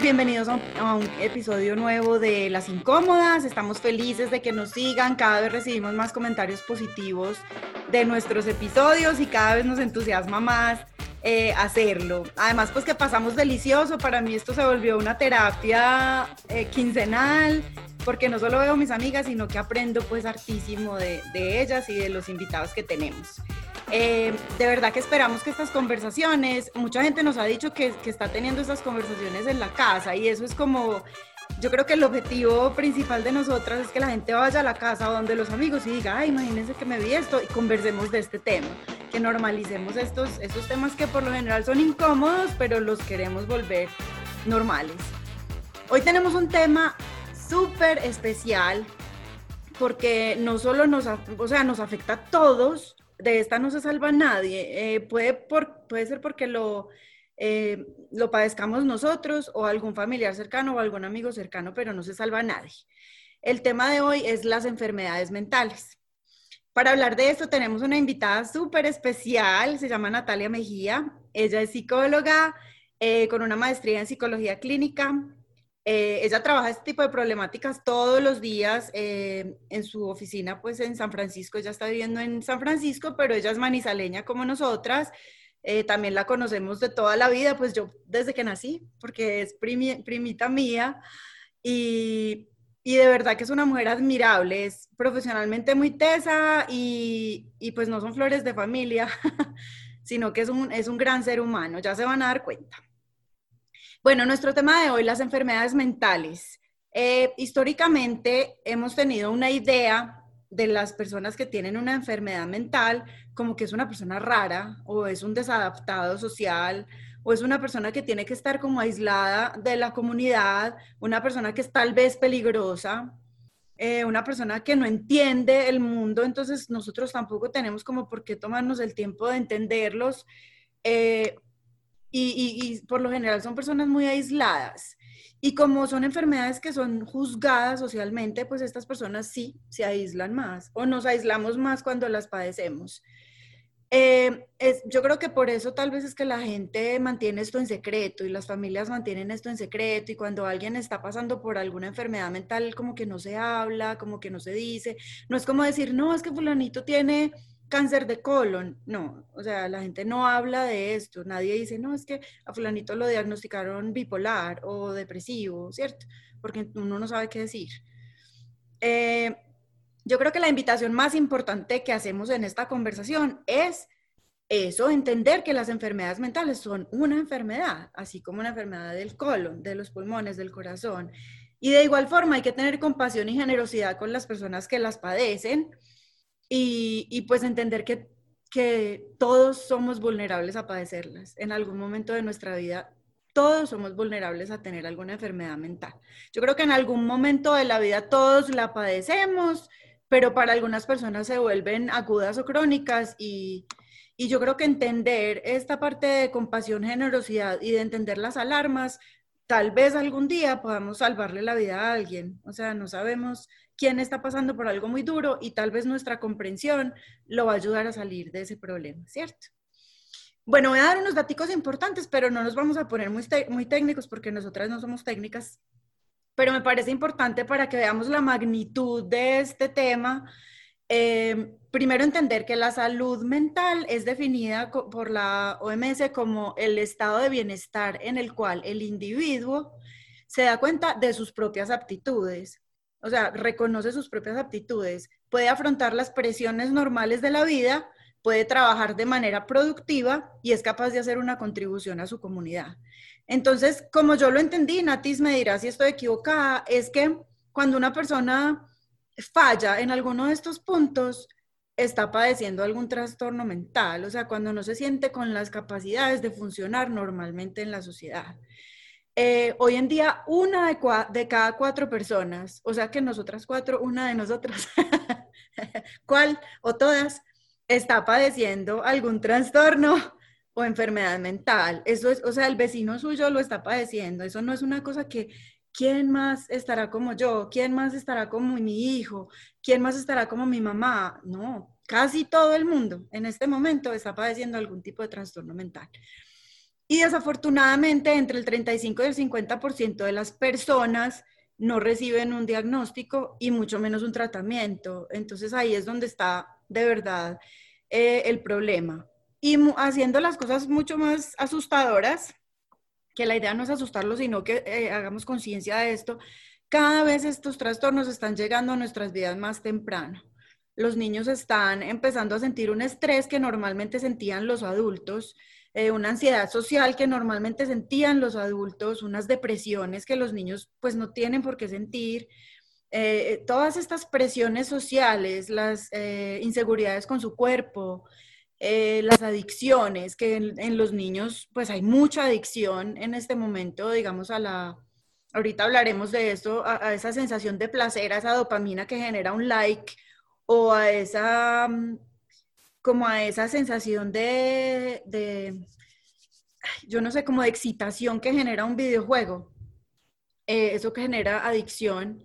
Bienvenidos a un, a un, episodio nuevo de Las Incómodas. Estamos felices de que nos sigan. Cada vez recibimos más comentarios positivos de nuestros episodios y cada vez nos entusiasma más eh, hacerlo. Además, pues que pasamos delicioso. Para mí esto se volvió una terapia eh, quincenal porque no solo veo a mis amigas, sino que aprendo pues hartísimo de, de ellas y de los invitados que tenemos. Eh, de verdad que esperamos que estas conversaciones, mucha gente nos ha dicho que, que, está teniendo estas conversaciones en la casa y eso es como, yo creo que el objetivo principal de nosotras es que la gente vaya a la casa donde los amigos y diga, ay, imagínense que me vi esto y conversemos de este tema, que normalicemos estos, estos temas que por lo general son incómodos, pero los queremos volver normales. Hoy tenemos un tema súper especial porque no solo nos, o sea, nos afecta a todos, de esta no se salva nadie. Eh, puede, por, puede ser porque lo, eh, lo padezcamos nosotros o algún familiar cercano o algún amigo cercano, pero no se salva nadie. El tema de hoy es las enfermedades mentales. Para hablar de esto tenemos una invitada súper especial, se llama Natalia Mejía. Ella es psicóloga eh, con una maestría en psicología clínica, eh, ella trabaja este tipo de problemáticas todos los días eh, en su oficina, pues en San Francisco. Ella está viviendo en San Francisco, pero ella es manizaleña como nosotras. Eh, también la conocemos de toda la vida, pues yo desde que nací, porque es primita mía. Y, y, de verdad que es una mujer admirable, es profesionalmente muy tesa y, y pues no son flores de familia, sino que es un, es un gran ser humano, ya se van a dar cuenta. Bueno, nuestro tema de hoy, las enfermedades mentales. Eh, históricamente hemos tenido una idea de las personas que tienen una enfermedad mental como que es una persona rara o es un desadaptado social o es una persona que tiene que estar como aislada de la comunidad, una persona que es tal vez peligrosa, eh, una persona que no entiende el mundo, entonces nosotros tampoco tenemos como por qué tomarnos el tiempo de entenderlos. Eh, y, por lo general son personas muy aisladas. Y como son enfermedades que son juzgadas socialmente, pues estas personas sí se aíslan más o nos aislamos más cuando las padecemos. Eh, es, yo creo que por eso tal vez es que la gente mantiene esto en secreto y las familias mantienen esto en secreto y cuando alguien está pasando por alguna enfermedad mental como que no se habla, como que no se dice, no es como decir, no, es que fulanito tiene cáncer de colon. No, o sea, la gente no habla de esto. Nadie dice, no, es que a fulanito lo diagnosticaron bipolar o depresivo, ¿cierto? Porque uno no sabe qué decir. Eh, yo creo que la invitación más importante que hacemos en esta conversación es eso, entender que las enfermedades mentales son una enfermedad, así como una enfermedad del colon, de los pulmones, del corazón. Y de igual forma hay que tener compasión y generosidad con las personas que las padecen y, pues entender que, que todos somos vulnerables a padecerlas. En algún momento de nuestra vida, todos somos vulnerables a tener alguna enfermedad mental. Yo creo que en algún momento de la vida todos la padecemos, pero para algunas personas se vuelven agudas o crónicas y, y yo creo que entender esta parte de compasión, generosidad y de entender las alarmas, tal vez algún día podamos salvarle la vida a alguien. O sea, no sabemos quién está pasando por algo muy duro y tal vez nuestra comprensión lo va a ayudar a salir de ese problema, ¿cierto? Bueno, voy a dar unos datos importantes, pero no nos vamos a poner muy, muy técnicos porque nosotras no somos técnicas, pero me parece importante para que veamos la magnitud de este tema. Eh, primero entender que la salud mental es definida por la OMS como el estado de bienestar en el cual el individuo se da cuenta de sus propias aptitudes, o sea, reconoce sus propias aptitudes, puede afrontar las presiones normales de la vida, puede trabajar de manera productiva y es capaz de hacer una contribución a su comunidad. Entonces, como yo lo entendí, Natis me dirá si estoy equivocada, es que cuando una persona falla en alguno de estos puntos, está padeciendo algún trastorno mental, o sea, cuando no se siente con las capacidades de funcionar normalmente en la sociedad. Eh, hoy en día una de, de, cada cuatro personas, o sea que nosotras cuatro, una de nosotras, ¿cuál o todas, está padeciendo algún trastorno o enfermedad mental. Eso es, o sea, el vecino suyo lo está padeciendo. Eso no es una cosa que, ¿quién más estará como yo? ¿Quién más estará como mi hijo? ¿Quién más estará como mi mamá? No, casi todo el mundo en este momento está padeciendo algún tipo de trastorno mental. Y desafortunadamente, entre el 35 y el 50% de las personas no reciben un diagnóstico y mucho menos un tratamiento. Entonces ahí es donde está de verdad eh, el problema. Y haciendo las cosas mucho más asustadoras, que la idea no es asustarlos, sino que eh, hagamos conciencia de esto, cada vez estos trastornos están llegando a nuestras vidas más temprano. Los niños están empezando a sentir un estrés que normalmente sentían los adultos, eh, una ansiedad social que normalmente sentían los adultos, unas depresiones que los niños pues no tienen por qué sentir. Eh, todas estas presiones sociales, las eh, inseguridades con su cuerpo, las adicciones, que en, los niños pues hay mucha adicción en este momento, digamos a la, ahorita hablaremos de esto, a, esa sensación de placer, a esa dopamina que genera un like o a esa, mm, como a esa sensación de, yo no sé, como de excitación que genera un videojuego. Eh, eso que genera adicción.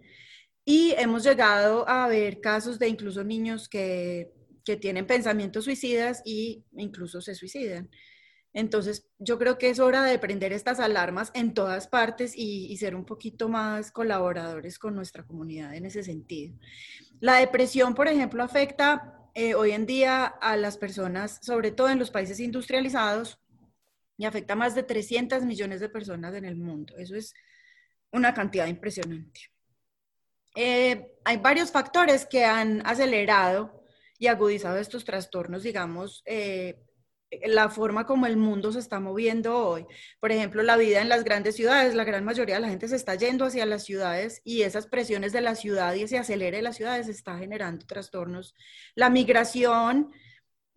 Y hemos llegado a ver casos de incluso niños que, que tienen pensamientos suicidas e incluso se suicidan. Entonces, yo creo que es hora de prender estas alarmas en todas partes y, ser un poquito más colaboradores con nuestra comunidad en ese sentido. La depresión, por ejemplo, afecta eh, hoy en día a las personas, sobre todo en los países industrializados, y afecta a más de 300 millones de personas en el mundo. Eso es una cantidad impresionante. Eh, hay varios factores que han acelerado y agudizado estos trastornos, digamos, eh, la forma como el mundo se está moviendo hoy. Por ejemplo, la vida en las grandes ciudades, la gran mayoría de la gente se está yendo hacia las ciudades y esas presiones de la ciudad y ese acelere de las ciudades está generando trastornos. La migración,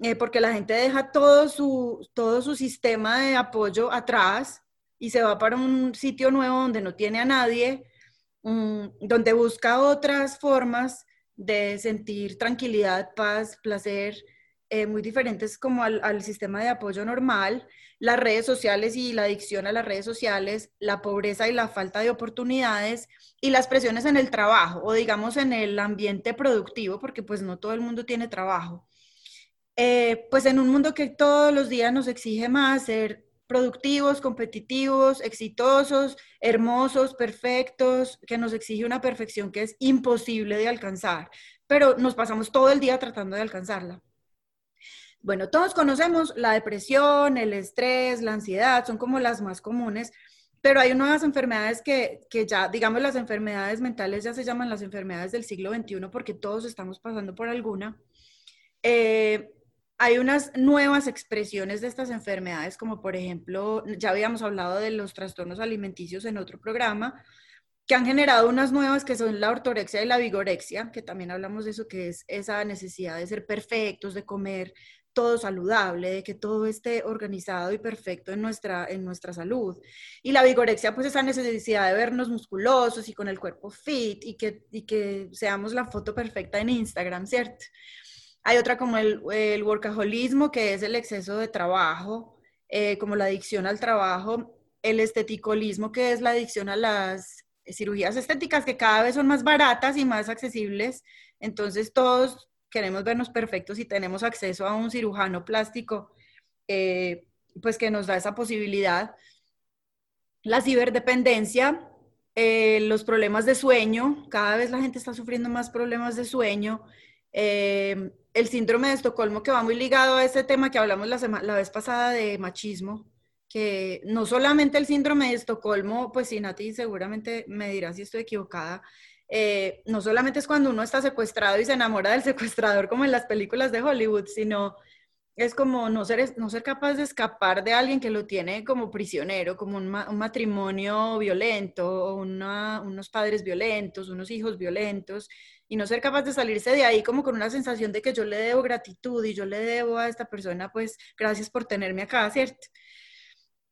eh, porque la gente deja todo su, todo su sistema de apoyo atrás y se va para un sitio nuevo donde no tiene a nadie, mm, donde busca otras formas de sentir tranquilidad, paz, placer, eh, muy diferentes como al, sistema de apoyo normal, las redes sociales y la adicción a las redes sociales, la pobreza y la falta de oportunidades y las presiones en el trabajo o digamos en el ambiente productivo, porque pues no todo el mundo tiene trabajo. Eh, pues en un mundo que todos los días nos exige más ser productivos, competitivos, exitosos, hermosos, perfectos, que nos exige una perfección que es imposible de alcanzar, pero nos pasamos todo el día tratando de alcanzarla. Bueno, todos conocemos la depresión, el estrés, la ansiedad, son como las más comunes, pero hay nuevas enfermedades que, ya, digamos, las enfermedades mentales ya se llaman las enfermedades del siglo XXI porque todos estamos pasando por alguna. Eh, hay unas nuevas expresiones de estas enfermedades, como por ejemplo, ya habíamos hablado de los trastornos alimenticios en otro programa, que han generado unas nuevas que son la ortorexia y la vigorexia, que también hablamos de eso, que es esa necesidad de ser perfectos, de comer todo saludable, de que todo esté organizado y perfecto en nuestra, en nuestra salud. Y la vigorexia, pues esa necesidad de vernos musculosos y con el cuerpo fit y que, y que seamos la foto perfecta en Instagram, ¿cierto? Hay otra como el, el workaholismo, que es el exceso de trabajo, eh, como la adicción al trabajo, el esteticolismo, que es la adicción a las cirugías estéticas, que cada vez son más baratas y más accesibles. Entonces todos queremos vernos perfectos y tenemos acceso a un cirujano plástico, eh, pues que nos da esa posibilidad. La ciberdependencia, eh, los problemas de sueño, cada vez la gente está sufriendo más problemas de sueño. Eh, el síndrome de Estocolmo, que va muy ligado a ese tema que hablamos la, la vez pasada de machismo, que no solamente el síndrome de Estocolmo, pues sí, Nati seguramente me dirá si estoy equivocada, eh, no solamente es cuando uno está secuestrado y se enamora del secuestrador como en las películas de Hollywood, sino es como no ser, no ser capaz de escapar de alguien que lo tiene como prisionero, como un, matrimonio violento, unos padres violentos, unos hijos violentos, y no ser capaz de salirse de ahí como con una sensación de que yo le debo gratitud y yo le debo a esta persona, pues gracias por tenerme acá, ¿cierto?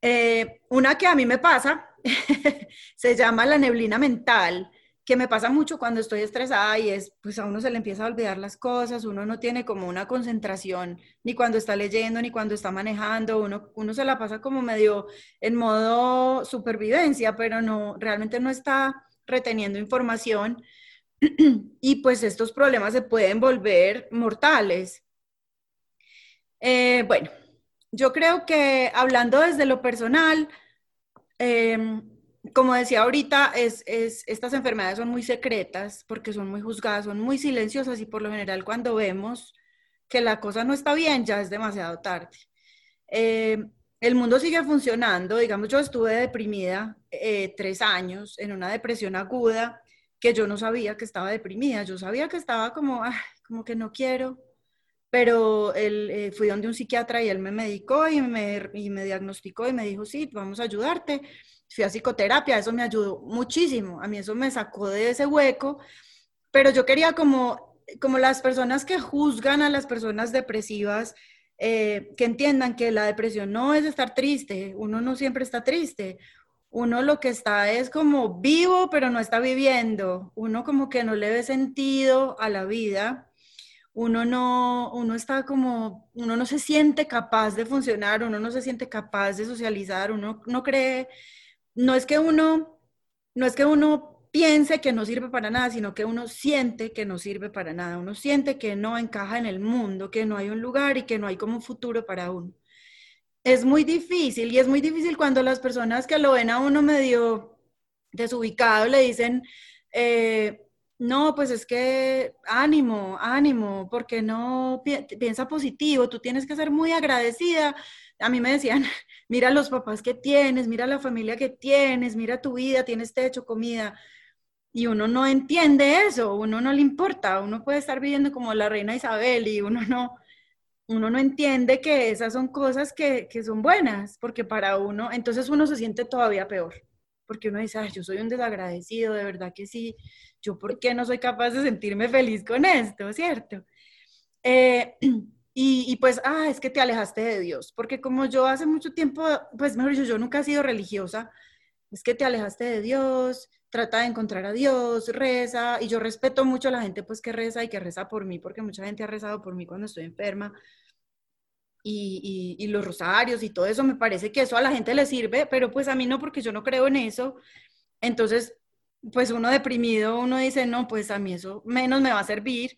Eh, una que a mí me pasa se llama la neblina mental que me pasa mucho cuando estoy estresada y es, pues a uno se le empieza a olvidar las cosas, uno no tiene como una concentración ni cuando está leyendo ni cuando está manejando, uno, uno se la pasa como medio en modo supervivencia, pero no, realmente no está reteniendo información y pues estos problemas se pueden volver mortales. Eh, bueno, yo creo que hablando desde lo personal, em, como decía ahorita, es, estas enfermedades son muy secretas porque son muy juzgadas, son muy silenciosas y por lo general cuando vemos que la cosa no está bien ya es demasiado tarde. Em, el mundo sigue funcionando, digamos, yo estuve deprimida eh, tres años en una depresión aguda que yo no sabía que estaba deprimida, yo sabía que estaba como, como que no quiero, pero él, eh, fui donde un psiquiatra y él me medicó y me, y me diagnosticó y me dijo, sí, vamos a ayudarte. Fui a psicoterapia, eso me ayudó muchísimo, a mí eso me sacó de ese hueco, pero yo quería como, como las personas que juzgan a las personas depresivas, eh, que entiendan que la depresión no es estar triste, uno no siempre está triste, uno lo que está es como vivo, pero no está viviendo, uno como que no le ve sentido a la vida, uno no, uno está como, uno no se siente capaz de funcionar, uno no se siente capaz de socializar, uno no cree, no es que uno, no es que uno piense que no sirve para nada, sino que uno siente que no sirve para nada, uno siente que no encaja en el mundo, que no hay un lugar y que no hay como un futuro para uno. Es muy difícil y es muy difícil cuando las personas que lo ven a uno medio desubicado le dicen, eh, no, pues es que ánimo, ánimo, porque no piensa positivo, tú tienes que ser muy agradecida. A mí me decían, mira los papás que tienes, mira la familia que tienes, mira tu vida, tienes techo, comida y uno no entiende eso, uno no le importa, uno puede estar viviendo como la reina Isabel y uno no, uno no entiende que esas son cosas que, que son buenas, porque para uno, entonces uno se siente todavía peor, porque uno dice, yo soy un desagradecido, de verdad que sí, yo por qué no soy capaz de sentirme feliz con esto, ¿cierto? Eh, y, y, pues, ah, es que te alejaste de Dios, porque como yo hace mucho tiempo, pues mejor dicho, yo nunca he sido religiosa, es que te alejaste de Dios, trata de encontrar a Dios, reza, y yo respeto mucho a la gente pues que reza y que reza por mí, porque mucha gente ha rezado por mí cuando estoy enferma, y, y, los rosarios y todo eso, me parece que eso a la gente le sirve, pero pues a mí no, porque yo no creo en eso, entonces, pues uno deprimido, uno dice, no, pues a mí eso menos me va a servir,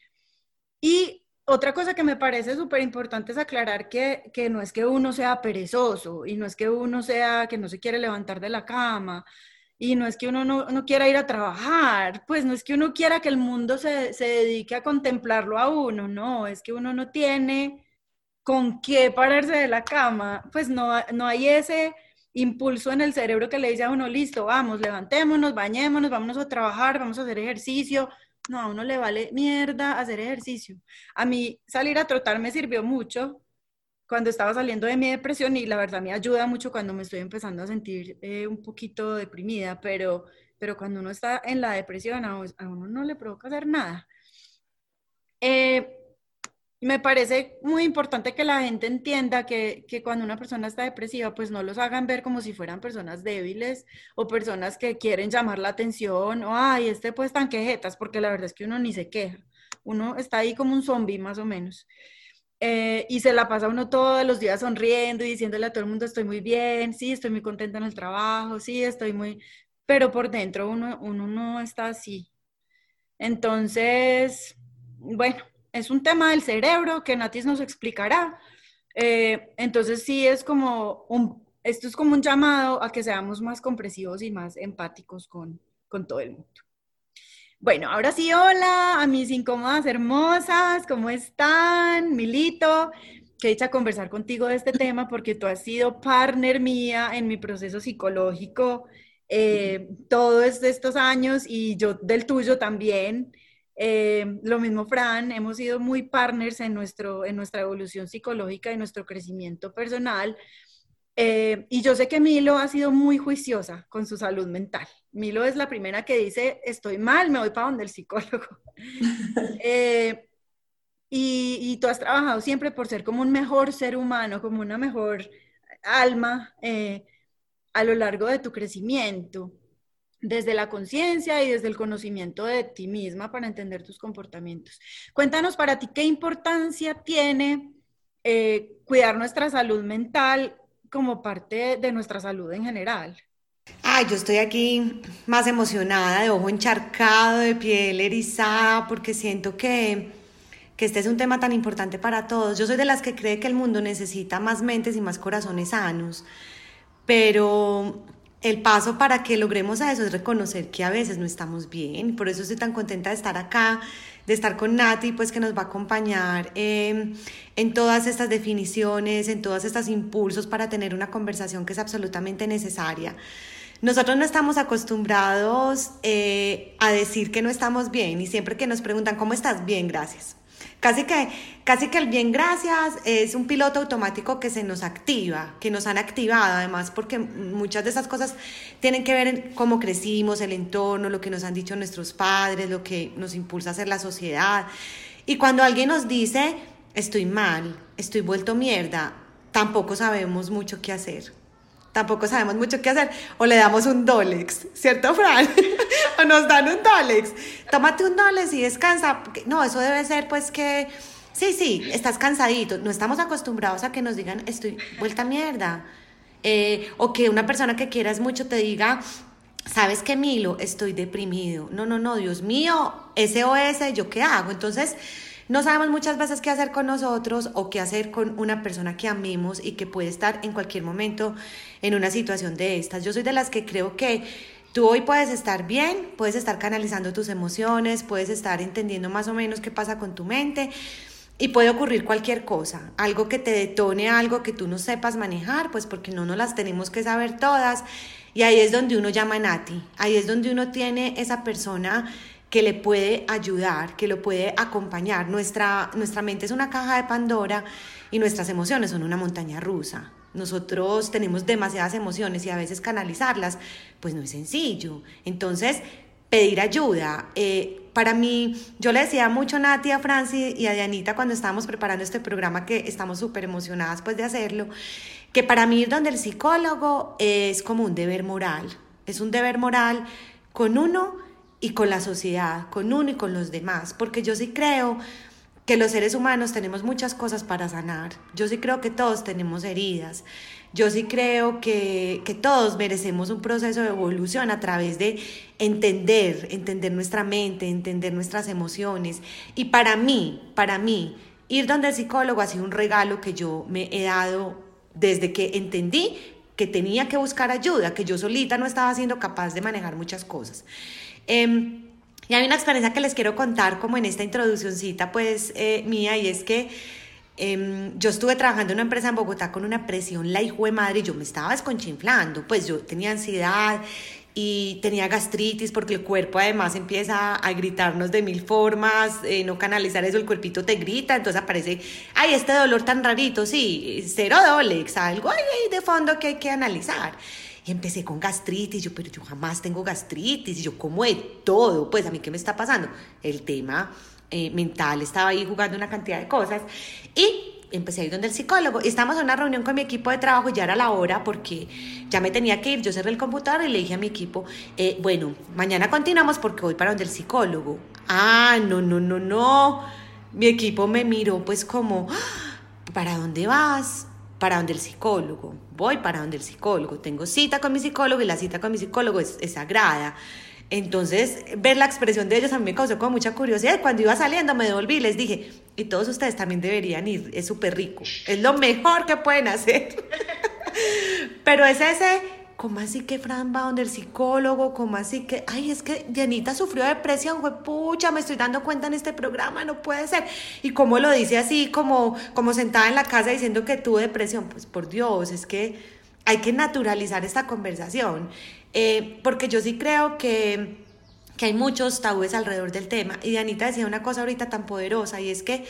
y otra cosa que me parece súper importante es aclarar que, que, no es que uno sea perezoso y no es que uno sea que no se quiere levantar de la cama y no es que uno no, quiera ir a trabajar, pues no es que uno quiera que el mundo se, dedique a contemplarlo a uno, no, es que uno no tiene con qué pararse de la cama, pues no, no hay ese impulso en el cerebro que le dice a uno, listo, vamos, levantémonos, bañémonos, vámonos a trabajar, vamos a hacer ejercicio. No, a uno le vale mierda hacer ejercicio. A mí salir a trotar me sirvió mucho, cuando estaba saliendo de mi depresión y la verdad me ayuda mucho cuando me estoy empezando a sentir eh, un poquito deprimida, pero, pero cuando uno está en la depresión a, uno no le provoca hacer nada. Eh, me parece muy importante que la gente entienda que, que, cuando una persona está depresiva, pues no los hagan ver como si fueran personas débiles o personas que quieren llamar la atención o, ay, este pues tan quejetas, porque la verdad es que uno ni se queja. Uno está ahí como un zombie más o menos. Eh, y se la pasa uno todos los días sonriendo y diciéndole a todo el mundo estoy muy bien, sí, estoy muy contenta en el trabajo, sí, estoy muy... Pero por dentro uno, uno no está así. Entonces, bueno, es un tema del cerebro que Natis nos explicará. Eh, entonces sí es como un, esto es como un llamado a que seamos más compresivos y más empáticos con, con todo el mundo. Bueno, ahora sí, hola a mis incómodas hermosas, ¿cómo están? Milito, qué dicha conversar contigo de este tema porque tú has sido partner mía en mi proceso psicológico eh, todos estos años y yo del tuyo también. Eh, lo mismo, Fran, hemos sido muy partners en, nuestro, en nuestra evolución psicológica y nuestro crecimiento personal. Eh, y yo sé que Milo ha sido muy juiciosa con su salud mental. Milo es la primera que dice, estoy mal, me voy para donde el psicólogo. Eh, y, tú has trabajado siempre por ser como un mejor ser humano, como una mejor alma eh, a lo largo de tu crecimiento, desde la conciencia y desde el conocimiento de ti misma para entender tus comportamientos. Cuéntanos para ti qué importancia tiene cuidar nuestra salud mental como parte de nuestra salud en general? Ay, yo estoy aquí más emocionada, de ojo encharcado, de piel erizada, porque siento que, que este es un tema tan importante para todos. Yo soy de las que cree que el mundo necesita más mentes y más corazones sanos, pero el paso para que logremos a eso es reconocer que a veces no estamos bien. Por eso estoy tan contenta de estar acá, de estar con Nati, pues que nos va a acompañar em, en todas estas definiciones, en todos estos impulsos para tener una conversación que es absolutamente necesaria. Nosotros no estamos acostumbrados eh, a decir que no estamos bien y siempre que nos preguntan, ¿cómo estás? Bien, gracias. Casi que, casi que el bien gracias es un piloto automático que se nos activa, que nos han activado además, porque muchas de esas cosas tienen que ver en cómo crecimos, el entorno, lo que nos han dicho nuestros padres, lo que nos impulsa a hacer la sociedad. Y cuando alguien nos dice, estoy mal, estoy vuelto mierda, tampoco sabemos mucho qué hacer tampoco sabemos mucho qué hacer, o le damos un Dolex, ¿cierto, Fran? o nos dan un Dolex. Tómate un Dolex y descansa. No, eso debe ser pues que, sí, sí, estás cansadito. No estamos acostumbrados a que nos digan, estoy vuelta mierda. Eh, o que una persona que quieras mucho te diga, ¿sabes qué, Milo? Estoy deprimido. No, no, no, Dios mío, SOS, ¿yo qué hago? Entonces, no sabemos muchas veces qué hacer con nosotros o qué hacer con una persona que amemos y que puede estar en cualquier momento en una situación de estas. Yo soy de las que creo que tú hoy puedes estar bien, puedes estar canalizando tus emociones, puedes estar entendiendo más o menos qué pasa con tu mente. Y puede ocurrir cualquier cosa, algo que te detone algo que tú no sepas manejar, pues porque no nos las tenemos que saber todas. Y ahí es donde uno llama a Nati, ahí es donde uno tiene esa persona que le puede ayudar, que lo puede acompañar. Nuestra, nuestra mente es una caja de Pandora y nuestras emociones son una montaña rusa. Nosotros tenemos demasiadas emociones y a veces canalizarlas, pues no es sencillo. Entonces, pedir ayuda. Eh, para mí, yo le decía mucho a Nati, a Francis y a Dianita cuando estábamos preparando este programa, que estamos súper emocionadas pues de hacerlo, que para mí ir donde el psicólogo es como un deber moral. Es un deber moral con uno y con la sociedad, con uno y con los demás, porque yo sí creo que los seres humanos tenemos muchas cosas para sanar, yo sí creo que todos tenemos heridas, yo sí creo que, que todos merecemos un proceso de evolución a través de entender, entender nuestra mente, entender nuestras emociones, y para mí, para mí, ir donde el psicólogo ha sido un regalo que yo me he dado desde que entendí que tenía que buscar ayuda, que yo solita no estaba siendo capaz de manejar muchas cosas. Em, y hay una experiencia que les quiero contar como en esta introduccióncita pues eh, mía y es que em, yo estuve trabajando en una empresa en Bogotá con una presión la hijo de madre y yo me estaba desconchinflando, pues yo tenía ansiedad y tenía gastritis porque el cuerpo además empieza a gritarnos de mil formas, eh, no canalizar eso, el cuerpito te grita, entonces aparece, ay, este dolor tan rarito, sí, cero dolex, algo ahí de fondo que hay que analizar. Y empecé con gastritis, yo, pero yo jamás tengo gastritis, y yo como de todo, pues a mí qué me está pasando. El tema eh, mental estaba ahí jugando una cantidad de cosas y empecé a ir donde el psicólogo. Y estábamos en una reunión con mi equipo de trabajo ya era la hora porque ya me tenía que ir. Yo cerré el computador y le dije a mi equipo, eh, bueno, mañana continuamos porque voy para donde el psicólogo. Ah, no, no, no, no. Mi equipo me miró pues como, ah, ¿para dónde vas? Para donde el psicólogo, voy para donde el psicólogo, tengo cita con mi psicólogo y la cita con mi psicólogo es, sagrada. Entonces, ver la expresión de ellos a mí me causó como mucha curiosidad. Cuando iba saliendo me devolví y les dije, y todos ustedes también deberían ir, es súper rico, es lo mejor que pueden hacer. Pero es ese ¿cómo así que Fran va donde el psicólogo? ¿Cómo así que, ay, es que Dianita sufrió depresión, güey, pucha, me estoy dando cuenta en este programa, no puede ser. Y cómo lo dice así, como, como sentada en la casa diciendo que tuvo depresión, pues por Dios, es que hay que naturalizar esta conversación, eh, porque yo sí creo que, que hay muchos tabúes alrededor del tema. Y Dianita decía una cosa ahorita tan poderosa, y es que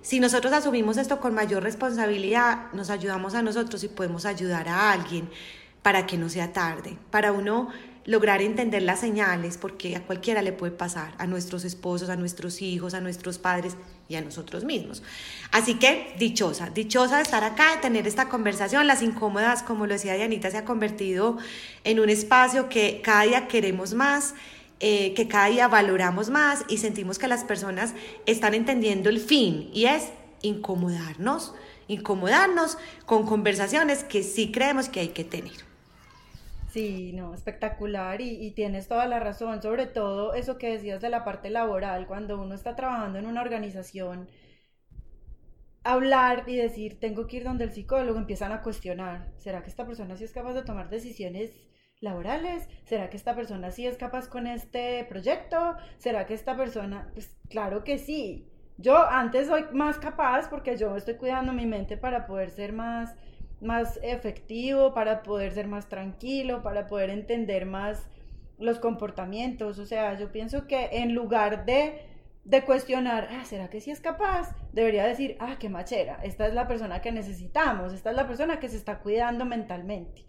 si nosotros asumimos esto con mayor responsabilidad, nos ayudamos a nosotros y podemos ayudar a alguien para que no sea tarde, para uno lograr entender las señales, porque a cualquiera le puede pasar, a nuestros esposos, a nuestros hijos, a nuestros padres y a nosotros mismos. Así que dichosa, dichosa de estar acá, de tener esta conversación. Las incómodas, como lo decía Dianita, se ha convertido en un espacio que cada día queremos más. Eh, que cada día valoramos más y sentimos que las personas están entendiendo el fin y es incomodarnos, incomodarnos con conversaciones que sí creemos que hay que tener. Sí, no, espectacular y, tienes toda la razón, sobre todo eso que decías de la parte laboral, cuando uno está trabajando en una organización hablar y decir, tengo que ir donde el psicólogo, empiezan a cuestionar, ¿será que esta persona sí es capaz de tomar decisiones laborales? ¿Será que esta persona sí es capaz con este proyecto? ¿Será que esta persona, pues claro que sí. Yo antes soy más capaz porque yo estoy cuidando mi mente para poder ser más más efectivo, para poder ser más tranquilo, para poder entender más los comportamientos. O sea, yo pienso que en lugar de, de cuestionar, ah, ¿será que sí es capaz? Debería decir, ah, qué machera, esta es la persona que necesitamos, esta es la persona que se está cuidando mentalmente.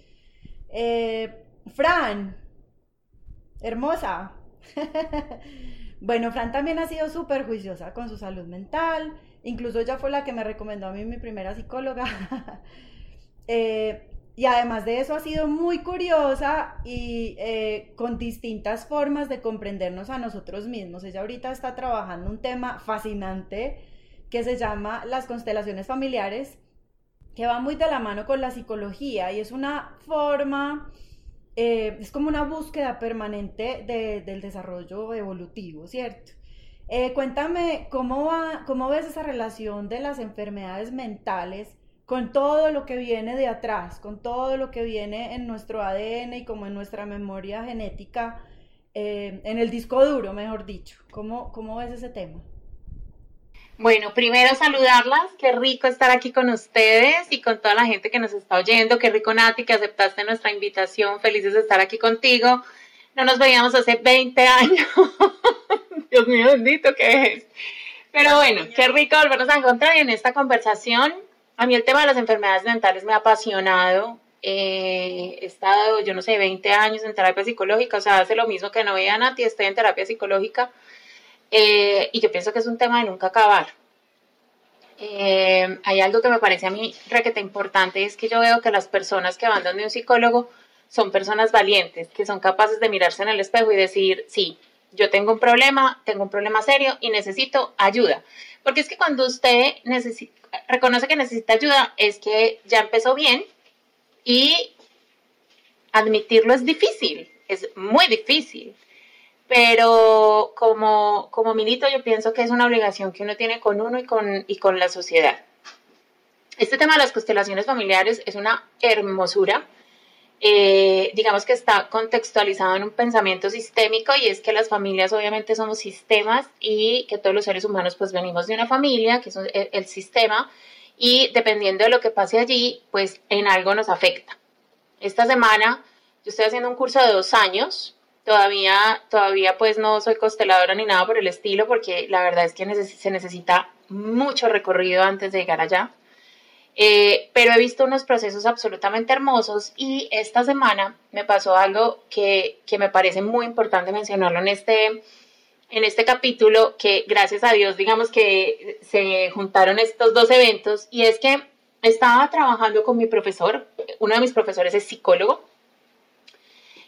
Eh, Fran, hermosa. bueno, Fran también ha sido súper juiciosa con su salud mental. Incluso ella fue la que me recomendó a mí mi primera psicóloga. Eh, y además de eso ha sido muy curiosa y eh, con distintas formas de comprendernos a nosotros mismos. Ella ahorita está trabajando un tema fascinante que se llama las constelaciones familiares, que va muy de la mano con la psicología y es una forma, eh, es como una búsqueda permanente del desarrollo evolutivo, ¿cierto? cuéntame cómo, va, cómo ves esa relación de las enfermedades mentales con todo lo que viene de atrás, con todo lo que viene en nuestro ADN y como en nuestra memoria genética, eh, en el disco duro, mejor dicho. ¿Cómo, ¿Cómo ves ese tema? Bueno, primero saludarlas, qué rico estar aquí con ustedes y con toda la gente que nos está oyendo, qué rico Nati que aceptaste nuestra invitación, felices de estar aquí contigo. No nos veíamos hace 20 años. Dios mío bendito, ¿qué es? Pero bueno, qué rico volvernos a encontrar en esta conversación a mí el tema de las enfermedades mentales me ha apasionado. Eh, he estado, yo no sé, 20 años en terapia psicológica, o sea, hace lo mismo que no veía Nati, estoy en terapia psicológica. Eh, y yo pienso que es un tema de nunca acabar. Eh, hay algo que me parece a mí requete importante, es que yo veo que las personas que van donde un psicólogo son personas valientes, que son capaces de mirarse en el espejo y decir, sí, yo tengo un problema, tengo un problema serio y necesito ayuda. Porque es que cuando usted reconoce que necesita ayuda, es que ya empezó bien y admitirlo es difícil, es muy difícil. Pero como, como milito yo pienso que es una obligación que uno tiene con uno y con, y con la sociedad. Este tema de las constelaciones familiares es una hermosura eh, digamos que está contextualizado en un pensamiento sistémico y es que las familias obviamente somos sistemas y que todos los seres humanos pues venimos de una familia, que es el, sistema, y dependiendo de lo que pase allí, pues en algo nos afecta. Esta semana yo estoy haciendo un curso de dos años, todavía, todavía pues no soy consteladora ni nada por el estilo, porque la verdad es que se necesita mucho recorrido antes de llegar allá. Eh, pero he visto unos procesos absolutamente hermosos y esta semana me pasó algo que, que, me parece muy importante mencionarlo en este, en este capítulo, que gracias a Dios, digamos que se juntaron estos dos eventos y es que estaba trabajando con mi profesor, uno de mis profesores es psicólogo,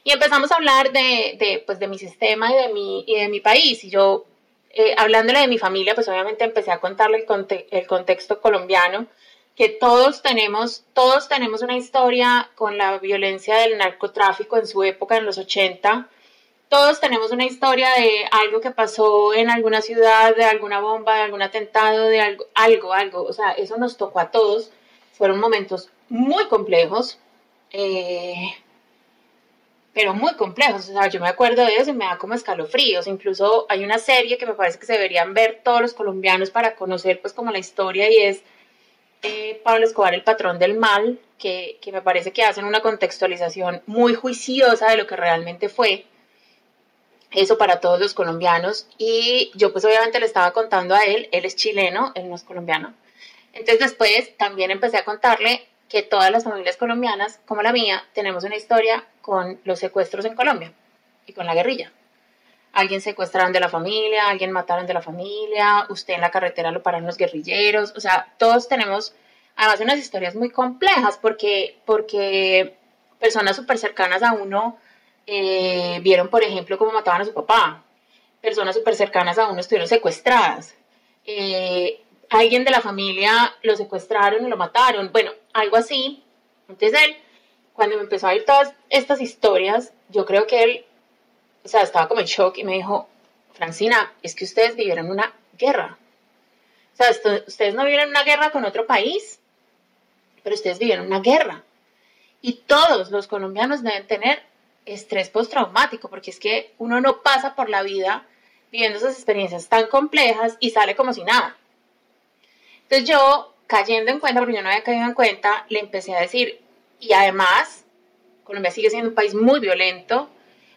y empezamos a hablar de, de, pues, de mi sistema y de mi, y de mi país. Y yo, eh, hablándole de mi familia, pues obviamente empecé a contarle el, el contexto colombiano que todos tenemos, todos tenemos una historia con la violencia del narcotráfico en su época, en los 80. Todos tenemos una historia de algo que pasó en alguna ciudad, de alguna bomba, de algún atentado, de algo, algo, algo. O sea, eso nos tocó a todos. Fueron momentos muy complejos, eh, pero muy complejos. O sea, yo me acuerdo de eso y me da como escalofríos. Incluso hay una serie que me parece que se deberían ver todos los colombianos para conocer pues como la historia y es Pablo Escobar, el patrón del mal, que, me parece que hacen una contextualización muy juiciosa de lo que realmente fue eso para todos los colombianos. Y yo pues obviamente le estaba contando a él, él es chileno, él no es colombiano. Entonces después también empecé a contarle que todas las familias colombianas, como la mía, tenemos una historia con los secuestros en Colombia y con la guerrilla alguien secuestraron de la familia, alguien mataron de la familia, usted en la carretera lo pararon los guerrilleros, o sea, todos tenemos además unas historias muy complejas porque, porque personas súper cercanas a uno eh, vieron, por ejemplo, cómo mataban a su papá, personas súper cercanas a uno estuvieron secuestradas, eh, alguien de la familia lo secuestraron y lo mataron, bueno, algo así. Entonces él, cuando me empezó a oír todas estas historias, yo creo que él o sea, estaba como en shock y me dijo, Francina, es que ustedes vivieron una guerra. O sea, ustedes no viven una guerra con otro país, pero ustedes viven una guerra. Y todos los colombianos deben tener estrés postraumático, porque es que uno no pasa por la vida viviendo esas experiencias tan complejas y sale como si nada. Entonces yo, cayendo en cuenta, porque yo no había caído en cuenta, le empecé a decir, y además, Colombia sigue siendo un país muy violento,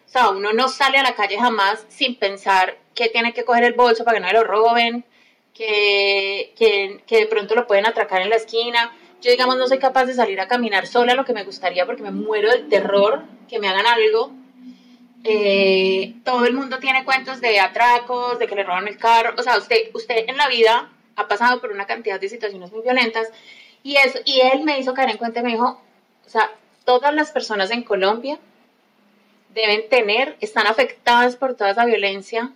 o sea, uno no sale a la calle jamás sin pensar que tiene que coger el bolso para que no lo roben, que, que, que de pronto lo pueden atracar en la esquina. Yo, digamos, no soy capaz de salir a caminar sola lo que me gustaría porque me muero del terror que me hagan algo. Eh, todo el mundo tiene cuentos de atracos, de que le roban el carro. O sea, usted, usted en la vida ha pasado por una cantidad de situaciones muy violentas y, eso, y él me hizo caer en cuenta y me dijo, o sea, todas las personas en Colombia deben tener, están afectadas por toda esa violencia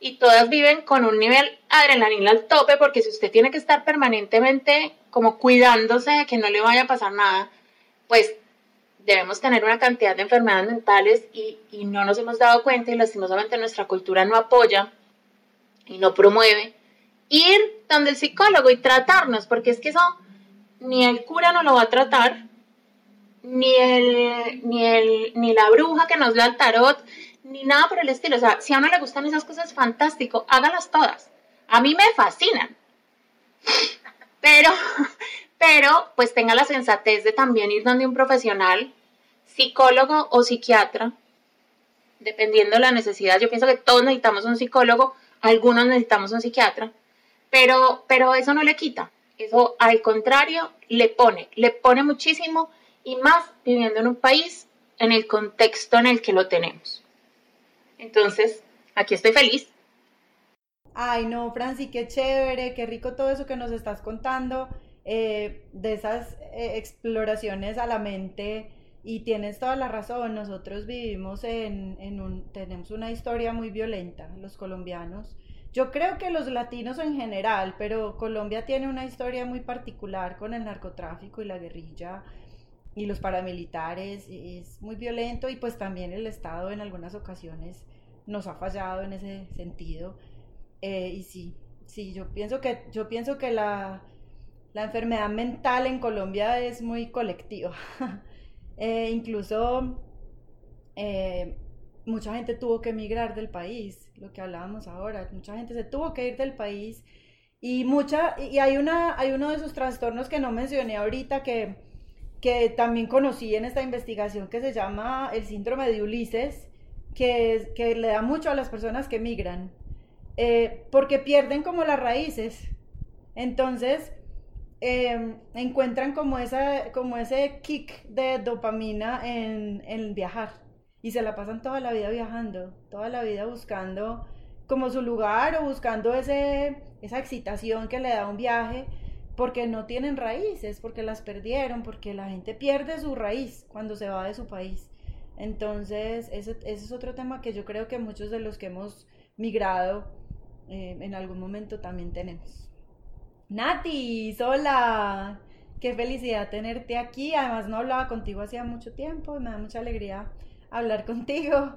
y todas viven con un nivel adrenalina al tope porque si usted tiene que estar permanentemente como cuidándose de que no le vaya a pasar nada, pues debemos tener una cantidad de enfermedades mentales y, y no nos hemos dado cuenta y lastimosamente nuestra cultura no apoya y no promueve ir donde el psicólogo y tratarnos, porque es que eso ni el cura no lo va a tratar, ni, el, ni, el, ni la bruja que nos da el tarot, ni nada por el estilo. O sea, si a uno le gustan esas cosas, fantástico, hágalas todas. A mí me fascinan. Pero, pero, pues tenga la sensatez de también ir donde un profesional, psicólogo o psiquiatra, dependiendo de la necesidad. Yo pienso que todos necesitamos un psicólogo, algunos necesitamos un psiquiatra, pero, pero eso no le quita. Eso al contrario le pone, le pone muchísimo y más viviendo en un país en el contexto en el que lo tenemos. Entonces, aquí estoy feliz. Ay, no, Franci, qué chévere, qué rico todo eso que nos estás contando, eh, de esas eh, exploraciones a la mente. Y tienes toda la razón, nosotros vivimos en, en un, tenemos una historia muy violenta, los colombianos. Yo creo que los latinos en general, pero Colombia tiene una historia muy particular con el narcotráfico y la guerrilla y los paramilitares, es muy violento y pues también el Estado en algunas ocasiones nos ha fallado en ese sentido. Eh, y sí, sí, yo pienso que, yo pienso que la, la enfermedad mental en Colombia es muy colectiva. Eh, incluso eh, mucha gente tuvo que emigrar del país, lo que hablábamos ahora, mucha gente se tuvo que ir del país y mucha y hay una hay uno de esos trastornos que no mencioné ahorita que que también conocí en esta investigación que se llama el síndrome de Ulises, que, que le da mucho a las personas que migran, eh, porque pierden como las raíces. Entonces, em, encuentran como, esa, como ese kick de dopamina en, en viajar y se la pasan toda la vida viajando, toda la vida buscando como su lugar o buscando ese, esa excitación que le da un viaje porque no tienen raíces, porque las perdieron, porque la gente pierde su raíz cuando se va de su país. Entonces, ese, es otro tema que yo creo que muchos de los que hemos migrado eh, en algún momento también tenemos. Nati, hola, qué felicidad tenerte aquí. Además, no hablaba contigo hacía mucho tiempo, me da mucha alegría hablar contigo.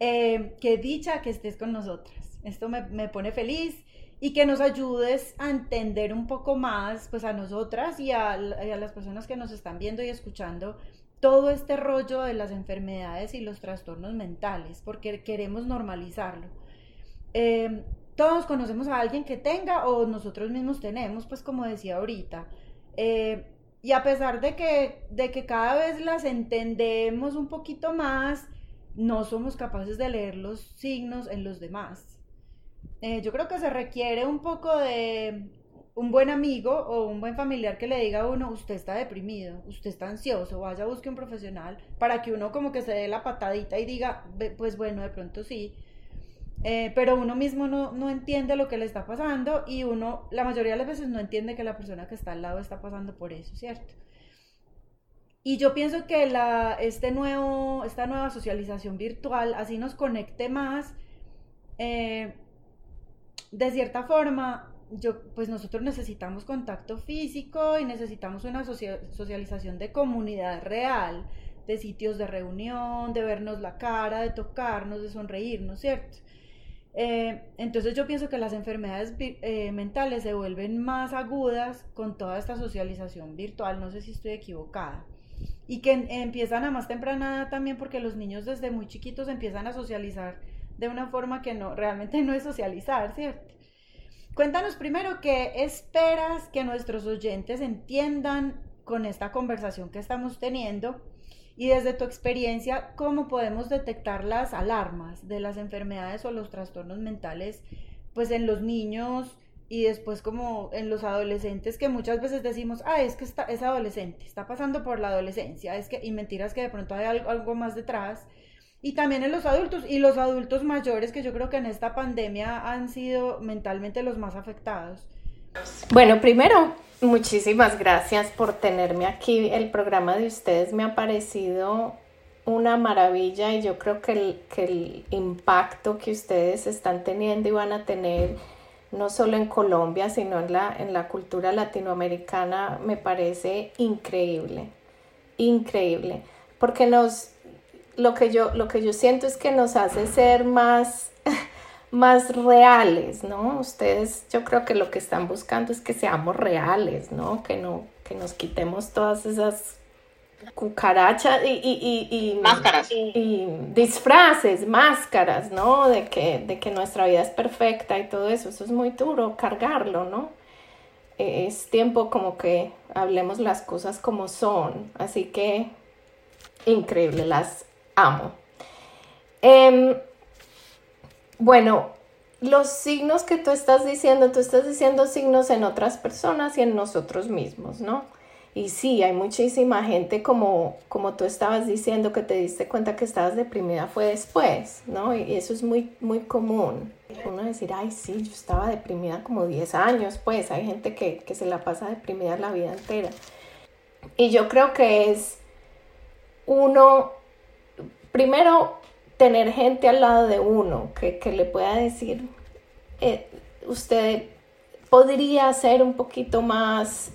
Eh, qué dicha que estés con nosotras. Esto me, me pone feliz y que nos ayudes a entender un poco más, pues a nosotras y a, las personas que nos están viendo y escuchando, todo este rollo de las enfermedades y los trastornos mentales, porque queremos normalizarlo. Em, todos conocemos a alguien que tenga o nosotros mismos tenemos, pues como decía ahorita. Eh, y a pesar de que, de que cada vez las entendemos un poquito más, no somos capaces de leer los signos en los demás. Eh, yo creo que se requiere un poco de un buen amigo o un buen familiar que le diga a uno, usted está deprimido, usted está ansioso, vaya busque un profesional, para que uno como que se dé la patadita y diga, pues bueno, de pronto sí. Eh, pero uno mismo no, no, entiende lo que le está pasando y uno, la mayoría de las veces, no entiende que la persona que está al lado está pasando por eso, ¿cierto? Y yo pienso que la, este nuevo, esta nueva socialización virtual así nos conecte más. Eh, de cierta forma, yo, pues nosotros necesitamos contacto físico y necesitamos una socialización de comunidad real, de sitios de reunión, de vernos la cara, de tocarnos, de sonreírnos, ¿cierto? Eh, entonces yo pienso que las enfermedades eh, mentales se vuelven más agudas con toda esta socialización virtual, no sé si estoy equivocada. Y que empiezan a más temprana también porque los niños desde muy chiquitos empiezan a socializar de una forma que no, realmente no es socializar, ¿cierto? Cuéntanos primero qué esperas que nuestros oyentes entiendan con esta conversación que estamos teniendo y desde tu experiencia, ¿cómo podemos detectar las alarmas de las enfermedades o los trastornos mentales pues en los niños y después como en los adolescentes que muchas veces decimos, ah, es que está, es adolescente, está pasando por la adolescencia, es que, y mentiras que de pronto hay algo, algo más detrás. Y también en los adultos y los adultos mayores que yo creo que en esta pandemia han sido mentalmente los más afectados. Bueno, primero, muchísimas gracias por tenerme aquí. El programa de ustedes me ha parecido una maravilla y yo creo que el, que el impacto que ustedes están teniendo y van a tener no solo en Colombia, sino en la, en la cultura latinoamericana, me parece increíble, increíble, porque nos, lo que yo, lo que yo siento es que nos hace ser más más reales, ¿no? Ustedes yo creo que lo que están buscando es que seamos reales, ¿no? Que no, que nos quitemos todas esas cucarachas y, y, y, máscaras y, disfraces, máscaras, ¿no? De que, de que nuestra vida es perfecta y todo eso. Eso es muy duro cargarlo, ¿no? Es tiempo como que hablemos las cosas como son. Así que increíble, las amo. Em, bueno, los signos que tú estás diciendo, tú estás diciendo signos en otras personas y en nosotros mismos, ¿no? Y sí, hay muchísima gente como, como tú estabas diciendo que te diste cuenta que estabas deprimida fue después, ¿no? Y eso es muy, muy común. Uno decir, ay, sí, yo estaba deprimida como 10 años, pues hay gente que, que se la pasa deprimida la vida entera. Y yo creo que es uno, primero, tener gente al lado de uno que, le pueda decir, eh, usted podría ser un poquito más,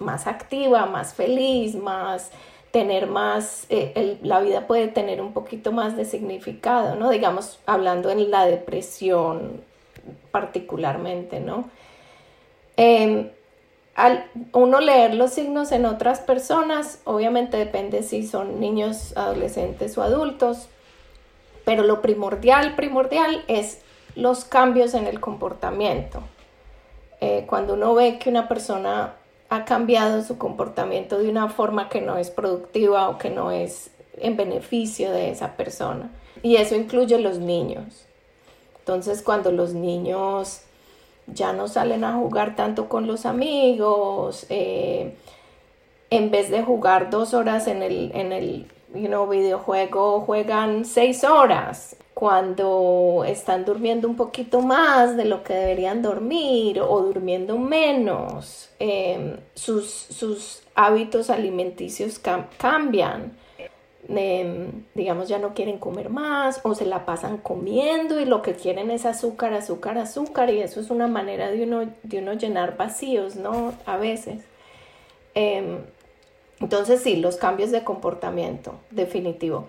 más activa, más feliz, más tener más, eh, la vida puede tener un poquito más de significado, ¿no? Digamos, hablando en la depresión particularmente, ¿no? Em, al uno leer los signos en otras personas, obviamente depende si son niños, adolescentes o adultos, pero lo primordial, primordial es los cambios en el comportamiento. Eh, cuando uno ve que una persona ha cambiado su comportamiento de una forma que no es productiva o que no es en beneficio de esa persona. Y eso incluye los niños. Entonces, cuando los niños ya no salen a jugar tanto con los amigos, eh, en vez de jugar dos horas en el, en el videojuego juegan seis horas cuando están durmiendo un poquito más de lo que deberían dormir o durmiendo menos, em, sus, sus, hábitos alimenticios cambian. Em, digamos, ya no quieren comer más o se la pasan comiendo y lo que quieren es azúcar, azúcar, azúcar y eso es una manera de uno, de uno llenar vacíos, ¿no? A veces. Em, entonces sí, los cambios de comportamiento, definitivo.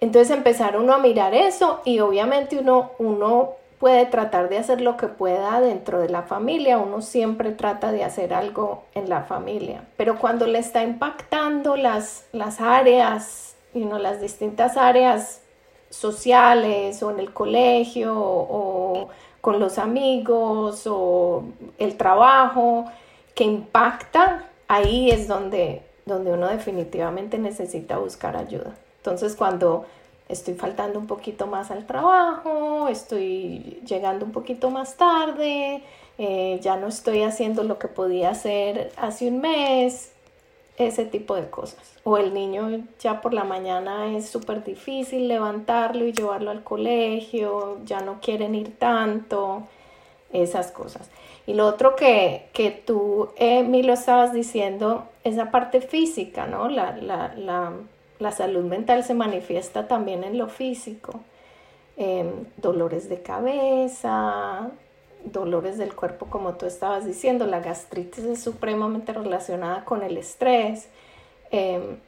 Entonces empezar uno a mirar eso y obviamente uno, uno puede tratar de hacer lo que pueda dentro de la familia, uno siempre trata de hacer algo en la familia, pero cuando le está impactando las, las áreas, las distintas áreas sociales o en el colegio o con los amigos o el trabajo que impacta ahí es donde, donde uno definitivamente necesita buscar ayuda. Entonces cuando estoy faltando un poquito más al trabajo, estoy llegando un poquito más tarde, eh, ya no estoy haciendo lo que podía hacer hace un mes, ese tipo de cosas. O el niño ya por la mañana es súper difícil levantarlo y llevarlo al colegio, ya no quieren ir tanto, esas cosas. Y lo otro que, que tú, lo estabas diciendo, es la parte física, ¿no? La, la, la, la, salud mental se manifiesta también en lo físico. Em, dolores de cabeza, dolores del cuerpo, como tú estabas diciendo, la gastritis es supremamente relacionada con el estrés. Em,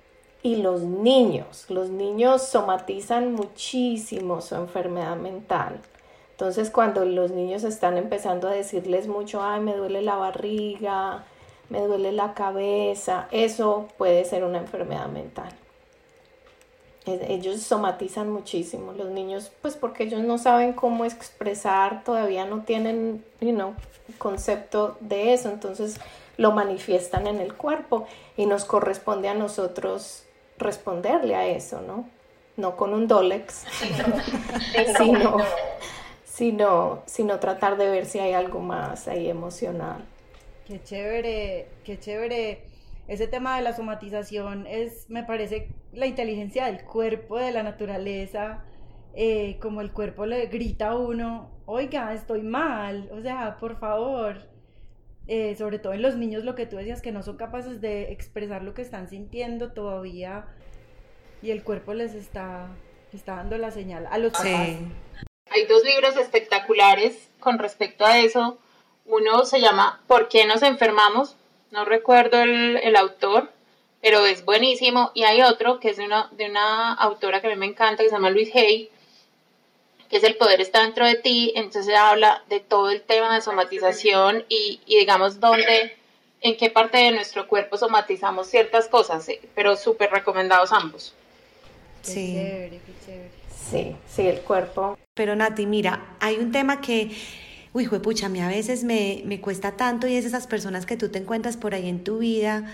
y los niños. Los niños somatizan muchísimo su enfermedad mental. Entonces cuando los niños están empezando a decirles mucho, ay, me duele la barriga, me duele la cabeza, eso puede ser una enfermedad mental. Ellos somatizan muchísimo, los niños, pues porque ellos no saben cómo expresar, todavía no tienen, you know, concepto de eso, entonces lo manifiestan en el cuerpo y nos corresponde a nosotros responderle a eso, ¿no? No con un Dolex, sino, sino, sino tratar de ver si hay algo más ahí emocional. Qué chévere, qué chévere. Ese tema de la somatización es, me parece, la inteligencia del cuerpo, de la naturaleza, eh, como el cuerpo le grita a uno, oiga, estoy mal, o sea, por favor. Eh, sobre todo en los niños, lo que tú decías, que no son capaces de expresar lo que están sintiendo todavía y el cuerpo les está, está dando la señal a los papás. Hay dos libros espectaculares con respecto a eso uno se llama ¿Por qué nos enfermamos? No recuerdo el, autor, pero es buenísimo. Y hay otro que es de una, de una autora que a mí me encanta, que se llama Luis Hay, que es El poder está dentro de ti. Entonces habla de todo el tema de somatización y, digamos dónde, en qué parte de nuestro cuerpo somatizamos ciertas cosas, pero súper recomendados ambos. Sí. Sí, sí, el cuerpo. Pero Nati, mira, hay un tema que uy, pucha, a mí a veces me, me, cuesta tanto y es esas personas que tú te encuentras por ahí en tu vida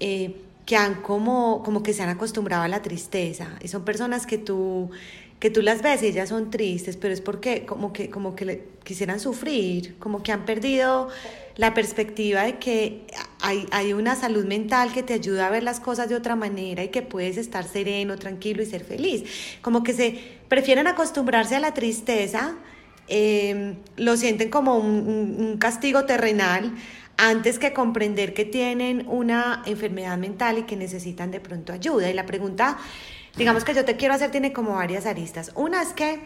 eh, que han como, como que se han acostumbrado a la tristeza y son personas que tú que tú las ves y ellas son tristes, pero es porque como que, como que le quisieran sufrir, como que han perdido la perspectiva de que hay, hay una salud mental que te ayuda a ver las cosas de otra manera y que puedes estar sereno, tranquilo y ser feliz. Como que se prefieren acostumbrarse a la tristeza Em, lo sienten como un, castigo terrenal antes que comprender que tienen una enfermedad mental y que necesitan de pronto ayuda. Y la pregunta, digamos que yo te quiero hacer, tiene como varias aristas. Una es que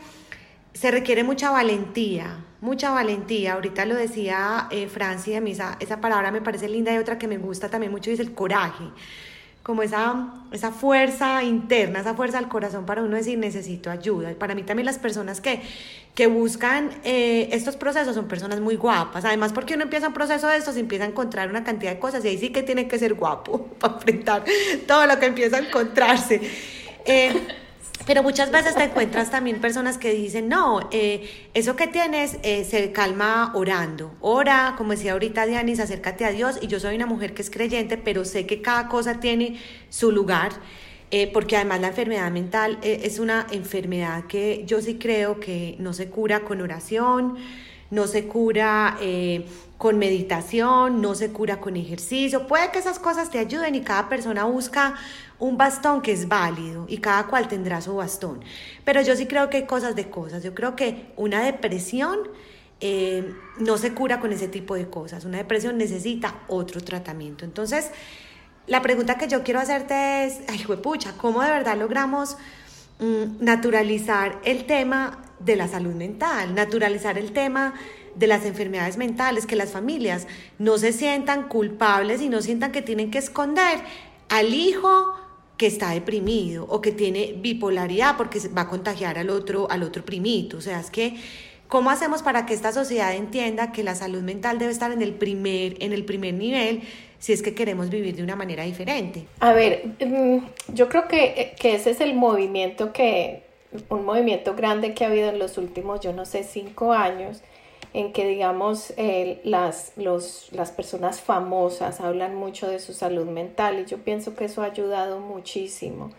se requiere mucha valentía, mucha valentía. Ahorita lo decía eh, Francia, esa, esa palabra me parece linda y otra que me gusta también mucho es el coraje como esa, esa fuerza interna, esa fuerza al corazón para uno decir necesito ayuda. Para mí también las personas que, que buscan eh, estos procesos son personas muy guapas. Además, porque uno empieza un proceso de estos, empieza a encontrar una cantidad de cosas y ahí sí que tiene que ser guapo para enfrentar todo lo que empieza a encontrarse. Eh, pero muchas veces te encuentras también personas que dicen, no, eh, eso que tienes eh, se calma orando. Ora, como decía ahorita Dianis, acércate a Dios. Y yo soy una mujer que es creyente, pero sé que cada cosa tiene su lugar. Eh, porque además la enfermedad mental es una enfermedad que yo sí creo que no se cura con oración, no se cura con meditación, no se cura con ejercicio. Puede que esas cosas te ayuden y cada persona busca un bastón que es válido y cada cual tendrá su bastón. Pero yo sí creo que hay cosas de cosas. Yo creo que una depresión eh, no se cura con ese tipo de cosas. Una depresión necesita otro tratamiento. Entonces, la pregunta que yo quiero hacerte es, ay, pucha, ¿cómo de verdad logramos mm, naturalizar el tema de la salud mental, naturalizar el tema de las enfermedades mentales, que las familias no se sientan culpables y no sientan que tienen que esconder al hijo que está deprimido o que tiene bipolaridad porque va a contagiar al otro, al otro primito. O sea, es que, ¿cómo hacemos para que esta sociedad entienda que la salud mental debe estar en el primer, en el primer nivel si es que queremos vivir de una manera diferente? A ver, mm, yo creo que, que ese es el movimiento que, un movimiento grande que ha habido en los últimos, yo no sé, cinco años, en que, digamos, las, los, las personas famosas hablan mucho de su salud mental y yo pienso que eso ha ayudado muchísimo.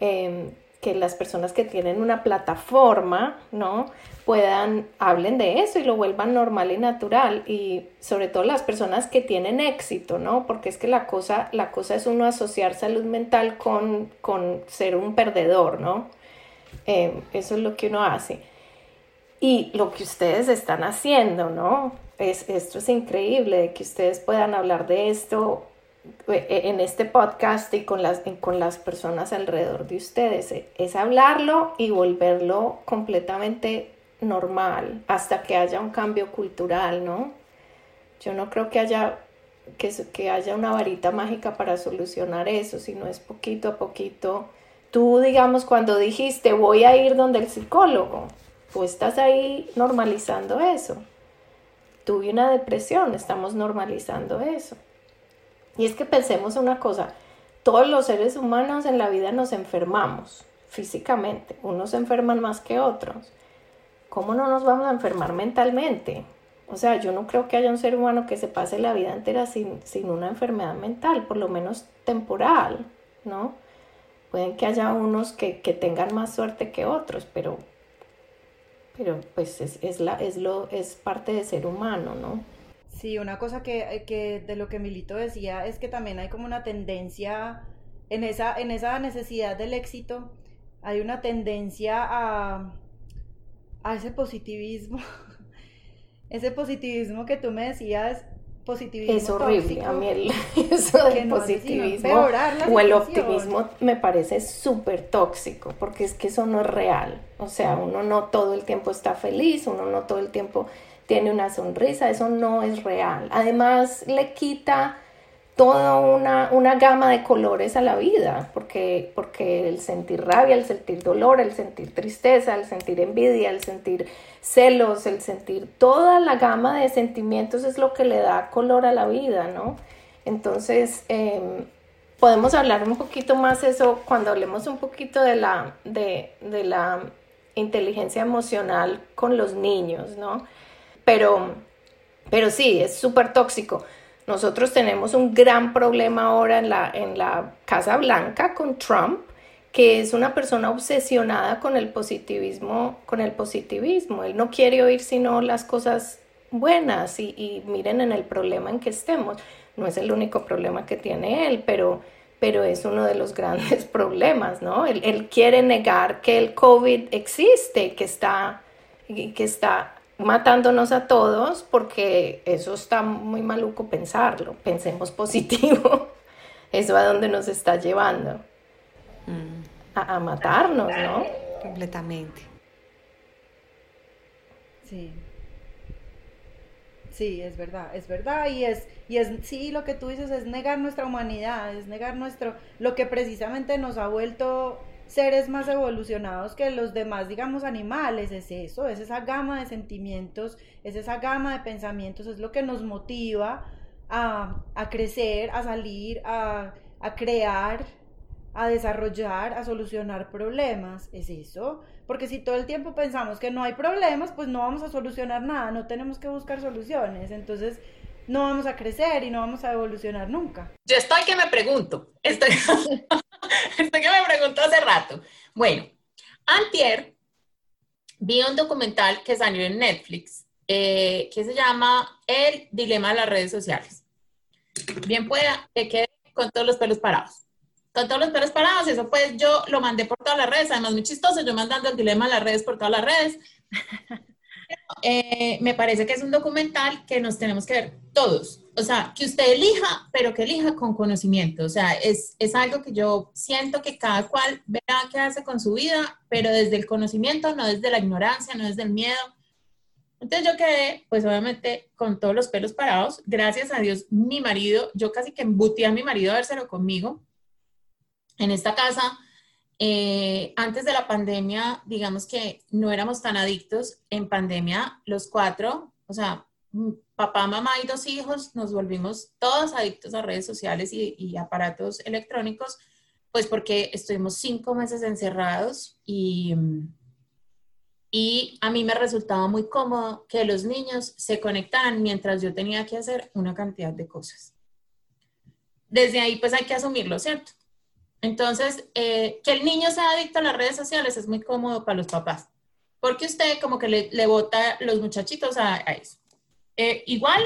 Em, que las personas que tienen una plataforma, ¿no? Puedan, hablen de eso y lo vuelvan normal y natural. Y sobre todo las personas que tienen éxito, ¿no? Porque es que la cosa, la cosa es uno asociar salud mental con, con ser un perdedor, ¿no? Em, eso es lo que uno hace. Y lo que ustedes están haciendo, ¿no? Es, esto es increíble, que ustedes puedan hablar de esto eh, eh, en este podcast y con las, con las personas alrededor de ustedes. Es hablarlo y volverlo completamente normal hasta que haya un cambio cultural, ¿no? Yo no creo que haya que, que haya una varita mágica para solucionar eso, sino es poquito a poquito. Tú, digamos, cuando dijiste voy a ir donde el psicólogo, tú estás ahí normalizando eso. Tuve una depresión, estamos normalizando eso. Y es que pensemos una cosa, todos los seres humanos en la vida nos enfermamos físicamente, unos se enferman más que otros. ¿Cómo no nos vamos a enfermar mentalmente? O sea, yo no creo que haya un ser humano que se pase la vida entera sin, una enfermedad mental, por lo menos temporal, ¿no? Pueden que haya unos que, tengan más suerte que otros, pero, pero pues es, la, es, lo, es parte de ser humano, ¿no? Sí, una cosa que, que, de lo que Milito decía es que también hay como una tendencia en esa, en esa necesidad del éxito, hay una tendencia a, a ese positivismo, ese positivismo que tú me decías, positivismo. Es horrible, a mí el, eso del positivismo o el optimismo me parece súper tóxico, porque es que eso no es real. O sea, uno no todo el tiempo está feliz, uno no todo el tiempo tiene una sonrisa, eso no es real. Además, le quita toda una, una, gama de colores a la vida, porque, porque el sentir rabia, el sentir dolor, el sentir tristeza, el sentir envidia, el sentir celos, el sentir toda la gama de sentimientos es lo que le da color a la vida, ¿no? Entonces, em, podemos hablar un poquito más eso cuando hablemos un poquito de la, de, de la inteligencia emocional con los niños, ¿no? Pero, pero sí, es súper tóxico. Nosotros tenemos un gran problema ahora en la, en la Casa Blanca con Trump, que es una persona obsesionada con el positivismo, con el positivismo. Él no quiere oír sino las cosas buenas y, miren en el problema en que estemos. No es el único problema que tiene él, pero, pero es uno de los grandes problemas, ¿no? Él, él quiere negar que el COVID existe, que está, que está matándonos a todos porque eso está muy maluco pensarlo. Pensemos positivo. Eso a dónde nos está llevando. Mm. A, matarnos, ¿no? Completamente. Sí. Sí, es verdad, es verdad y es y es sí lo que tú dices es negar nuestra humanidad, es negar nuestro lo que precisamente nos ha vuelto seres más evolucionados que los demás, digamos, animales, es eso, es esa gama de sentimientos, es esa gama de pensamientos, es lo que nos motiva a, crecer, a salir, a, a crear, a desarrollar, a solucionar problemas, es eso. Porque si todo el tiempo pensamos que no hay problemas, pues no vamos a solucionar nada, no tenemos que buscar soluciones. Entonces, no vamos a crecer y no vamos a evolucionar nunca. Yo estoy que me pregunto, estoy, estoy que me pregunto hace rato. Bueno, antier vi un documental que salió en Netflix eh, que se llama El dilema de las redes sociales. Bien pueda que quede con todos los pelos parados. Con todos los pelos parados, eso pues yo lo mandé por todas las redes, además muy chistoso, yo mandando el dilema de las redes por todas las redes. Eh, me parece que es un documental que nos tenemos que ver todos. O sea, que usted elija, pero que elija con conocimiento. O sea, es, es algo que yo siento que cada cual verá qué hace con su vida, pero desde el conocimiento, no desde la ignorancia, no desde el miedo. Entonces yo quedé, pues obviamente, con todos los pelos parados. Gracias a Dios, mi marido, yo casi que embutí a mi marido a vérselo conmigo. En esta casa eh, antes de la pandemia, digamos que no éramos tan adictos. En pandemia, los cuatro, o sea, papá, mamá y dos hijos, nos volvimos todos adictos a redes sociales y, aparatos electrónicos, pues porque estuvimos cinco meses encerrados y, y a mí me resultaba muy cómodo que los niños se conectaran mientras yo tenía que hacer una cantidad de cosas. Desde ahí, pues hay que asumirlo, ¿cierto? Entonces, eh, que el niño sea adicto a las redes sociales es muy cómodo para los papás, porque usted como que le, le bota los muchachitos a, eso. Eh, igual,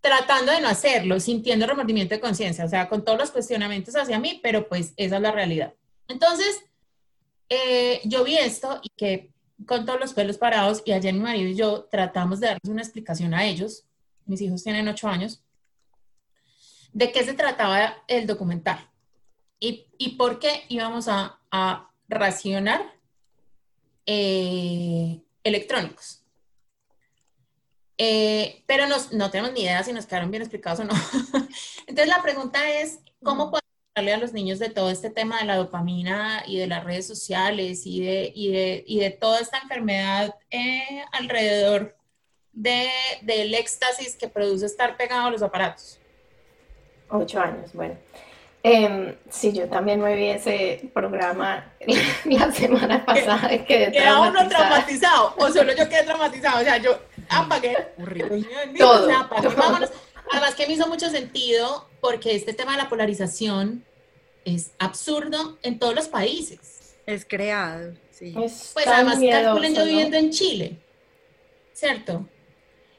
tratando de no hacerlo, sintiendo remordimiento de conciencia, o sea, con todos los cuestionamientos hacia mí, pero pues esa es la realidad. Entonces, eh, yo vi esto y que con todos los pelos parados, y ayer mi marido y yo tratamos de darles una explicación a ellos, mis hijos tienen ocho años, de qué se trataba el documental. ¿Y, por qué íbamos a, racionar eh, electrónicos? Eh, pero nos, no tenemos ni idea si nos quedaron bien explicados o no. Entonces la pregunta es, ¿cómo podemos hablarle a los niños de todo este tema de la dopamina y de las redes sociales y de, y de, y de toda esta enfermedad eh, alrededor de, del éxtasis que produce estar pegado a los aparatos? Ocho años, bueno. Eh, sí, yo también me vi ese programa la semana pasada. Quedé ¿Queda uno traumatizado? ¿O solo yo quedé traumatizado? O sea, yo apagué. Todo, o sea, Vámonos. Además que me hizo mucho sentido porque este tema de la polarización es absurdo en todos los países. Es creado, sí. pues además calculen yo viviendo en Chile, ¿cierto?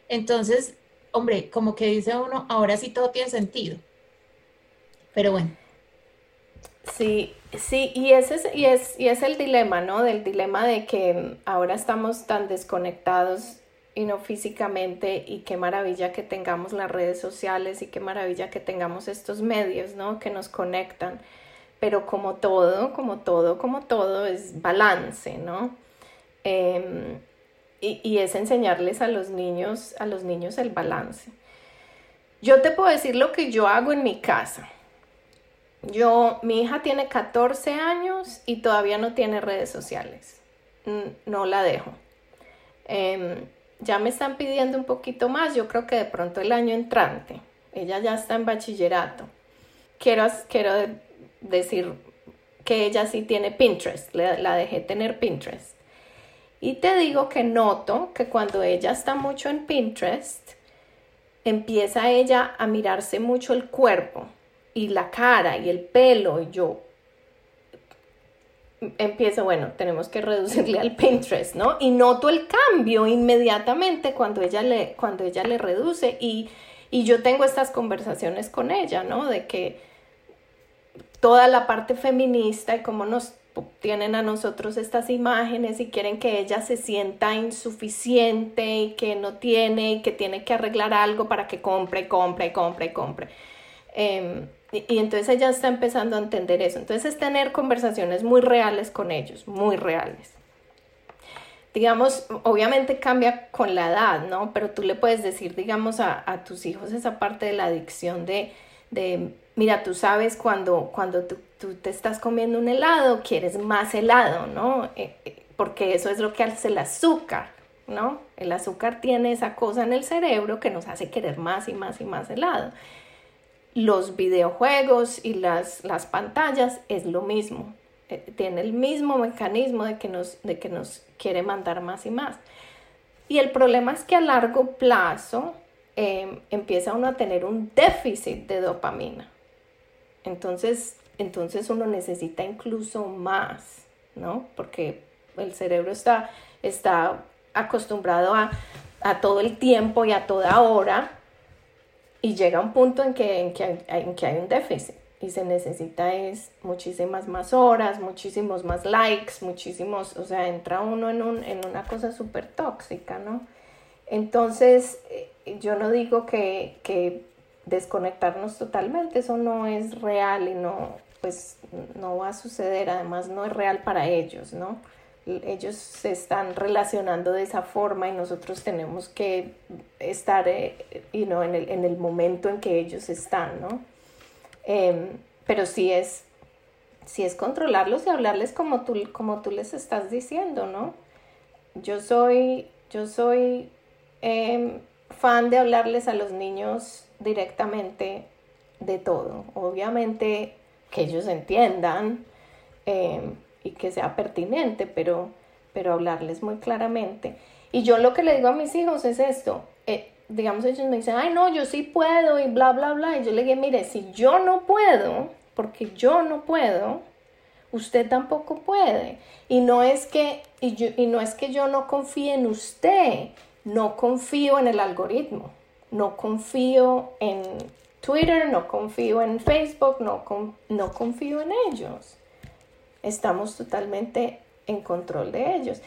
Entonces, hombre, como que dice uno, ahora sí todo tiene sentido. Pero bueno. Sí, sí, y ese es, y es, y es el dilema, ¿no? Del dilema de que ahora estamos tan desconectados y no físicamente y qué maravilla que tengamos las redes sociales y qué maravilla que tengamos estos medios, ¿no? Que nos conectan. Pero como todo, como todo, como todo, es balance, ¿no? Em, y, y, es enseñarles a los niños, a los niños el balance. Yo te puedo decir lo que yo hago en mi casa. Yo, mi hija tiene 14 años y todavía no tiene redes sociales. No la dejo. Em, ya me están pidiendo un poquito más, yo creo que de pronto el año entrante. Ella ya está en bachillerato. Quiero, quiero decir que ella sí tiene Pinterest, la dejé tener Pinterest. Y te digo que noto que cuando ella está mucho en Pinterest, empieza ella a mirarse mucho el cuerpo y la cara y el pelo y yo empiezo, bueno, tenemos que reducirle al Pinterest, ¿no? Y noto el cambio inmediatamente cuando ella le, cuando ella le reduce y, y yo tengo estas conversaciones con ella, ¿no? De que toda la parte feminista y cómo nos tienen a nosotros estas imágenes y quieren que ella se sienta insuficiente y que no tiene y que tiene que arreglar algo para que compre, compre, compre, compre. Eh, y, entonces ella está empezando a entender eso. Entonces es tener conversaciones muy reales con ellos, muy reales. Digamos, obviamente cambia con la edad, ¿no? Pero tú le puedes decir, digamos, a, a tus hijos esa parte de la adicción de, de mira, tú sabes cuando, cuando tú, tú, te estás comiendo un helado, quieres más helado, ¿no? Eh, eh, porque eso es lo que hace el azúcar, ¿no? El azúcar tiene esa cosa en el cerebro que nos hace querer más y más y más helado los videojuegos y las, las pantallas es lo mismo. Eh, tiene el mismo mecanismo de que, nos, de que nos quiere mandar más y más. Y el problema es que a largo plazo em, empieza uno a tener un déficit de dopamina. Entonces, entonces uno necesita incluso más, ¿no? Porque el cerebro está, está acostumbrado a, a todo el tiempo y a toda hora y llega un punto en que, en que, hay, en que hay un déficit y se necesita es muchísimas más horas, muchísimos más likes, muchísimos, o sea, entra uno en, un, en una cosa súper tóxica, ¿no? Entonces, eh, yo no digo que, que desconectarnos totalmente, eso no es real y no, pues no va a suceder, además no es real para ellos, ¿no? Ellos se están relacionando de esa forma y nosotros tenemos que estar eh, en, el, en, el, momento en que ellos están, ¿no? Em, pero sí es, sí es controlarlos y hablarles como tú, como tú les estás diciendo, ¿no? Yo soy, yo soy em, fan de hablarles a los niños directamente de todo. Obviamente que ellos entiendan. Y que sea pertinente, pero, pero hablarles muy claramente. Y yo lo que le digo a mis hijos es esto, eh, digamos ellos me dicen, ay no, yo sí puedo y bla, bla, bla, y yo le digo, mire, si yo no puedo, porque yo no puedo, usted tampoco puede. Y no es que, y, yo, y no es que yo no confíe en usted, no confío en el algoritmo, no confío en Twitter, no confío en Facebook, no, no confío en ellos estamos totalmente en control de ellos.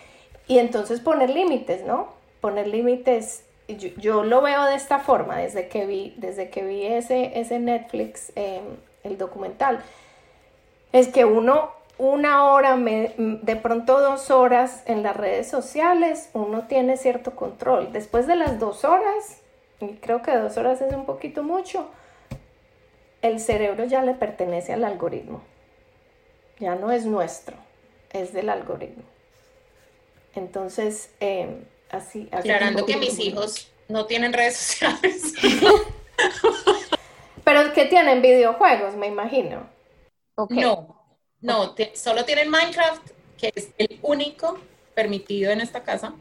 Y entonces poner límites, ¿no? Poner límites, yo, lo veo de esta forma, desde que vi, desde que vi ese, ese Netflix, em, el documental, es que uno una hora, de pronto dos horas en las redes sociales, uno tiene cierto control. Después de las dos horas, y creo que dos horas es un poquito mucho, el cerebro ya le pertenece al algoritmo. Ya no es nuestro, es del algoritmo. Entonces, em, así... Aclarando que mis hijos no tienen redes sociales. Pero que tienen videojuegos, me imagino. No, no, solo tienen Minecraft, que es el único permitido en esta casa,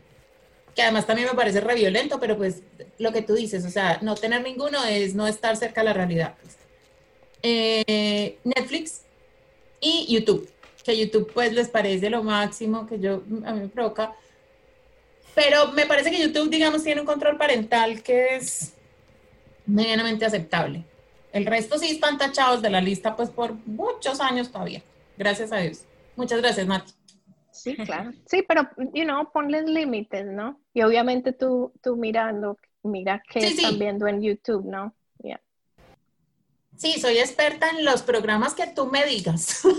que además también me parece re violento, pero pues lo que tú dices, o sea, no tener ninguno es no estar cerca de la realidad. Pues. Eh, Netflix y YouTube, que YouTube pues les parece lo máximo que yo, a mí me provoca, pero me parece que YouTube, digamos, tiene un control parental que es medianamente aceptable. El resto sí están tachados de la lista pues por muchos años todavía. Gracias a Dios. Muchas gracias, Nati. Sí, claro. Sí, pero, you know, ponles límites, ¿no? Y obviamente tú, tú mirando, mira qué están viendo en YouTube, ¿no? Sí, soy experta en los programas que tú me digas. o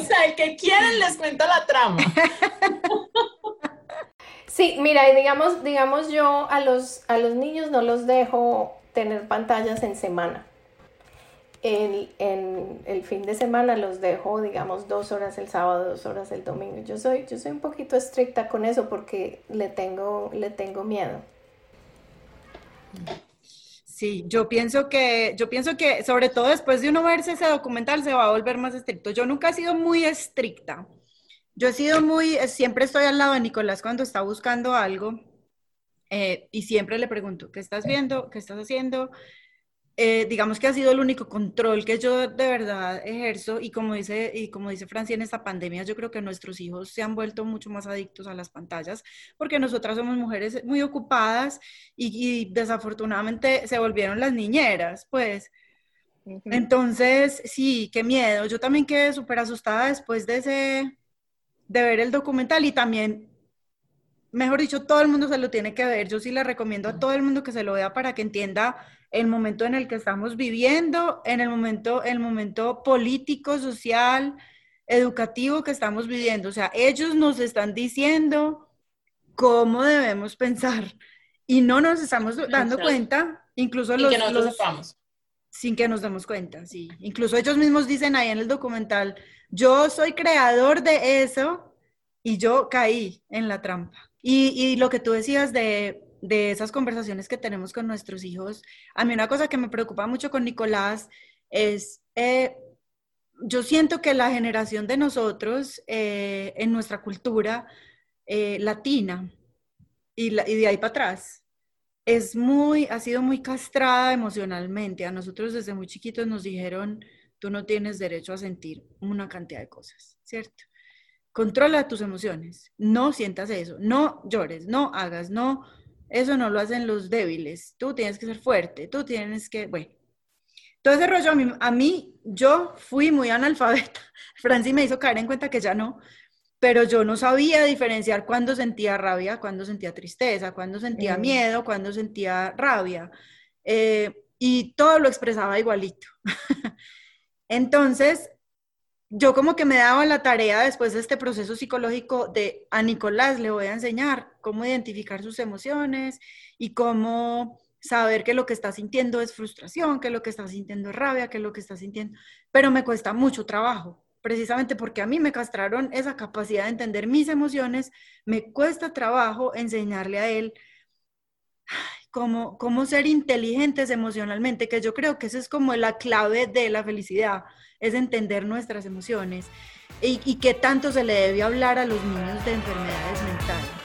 sea, el que quieren les cuento la trama. Sí, mira, digamos, digamos yo a los, a los niños no los dejo tener pantallas en semana. El, en el fin de semana los dejo, digamos, dos horas el sábado, dos horas el domingo. Yo soy, yo soy un poquito estricta con eso porque le tengo, le tengo miedo. Sí, yo pienso que, yo pienso que sobre todo después de uno verse ese documental se va a volver más estricto. Yo nunca he sido muy estricta yo he sido muy, eh, siempre estoy al lado de Nicolás cuando está buscando algo eh, y siempre le pregunto, ¿qué estás viendo? ¿Qué estás haciendo? Eh, digamos que ha sido el único control que yo de verdad ejerzo y como dice, y como dice Francia en esta pandemia, yo creo que nuestros hijos se han vuelto mucho más adictos a las pantallas porque nosotras somos mujeres muy ocupadas y, desafortunadamente se volvieron las niñeras, pues. Entonces, sí, qué miedo. Yo también quedé súper asustada después de ese, de ver el documental y también, mejor dicho, todo el mundo se lo tiene que ver. Yo sí le recomiendo a todo el mundo que se lo vea para que entienda el momento en el que estamos viviendo, en el momento, el momento político, social, educativo que estamos viviendo. O sea, ellos nos están diciendo cómo debemos pensar y no nos estamos dando cuenta, incluso los, sin que nos demos cuenta, sí. Incluso ellos mismos dicen ahí en el documental, yo soy creador de eso y yo caí en la trampa. Y, lo que tú decías de, esas conversaciones que tenemos con nuestros hijos, a mí una cosa que me preocupa mucho con Nicolás es, eh, yo siento que la generación de nosotros eh, en nuestra cultura eh, latina y, y de ahí para atrás, es muy, ha sido muy castrada emocionalmente. A nosotros desde muy chiquitos nos dijeron, tú no tienes derecho a sentir una cantidad de cosas, ¿cierto? Controla tus emociones, no sientas eso, no llores, no hagas, no, eso no lo hacen los débiles, tú tienes que ser fuerte, tú tienes que, bueno. Todo ese rollo a mí, a mí yo fui muy analfabeta. Franci me hizo caer en cuenta que ya no, pero yo no sabía diferenciar cuándo sentía rabia, cuándo sentía tristeza, cuándo sentía mm. miedo, cuándo sentía rabia. Eh, y todo lo expresaba igualito. Entonces, yo como que me daba la tarea después de este proceso psicológico de a Nicolás le voy a enseñar cómo identificar sus emociones y cómo saber que lo que está sintiendo es frustración, que lo que está sintiendo es rabia, que lo que está sintiendo, pero me cuesta mucho trabajo, precisamente porque a mí me castraron esa capacidad de entender mis emociones, me cuesta trabajo enseñarle a él cómo, cómo ser inteligentes emocionalmente, que yo creo que esa es como la clave de la felicidad, es entender nuestras emociones y, y qué tanto se le debe hablar a los niños de enfermedades mentales.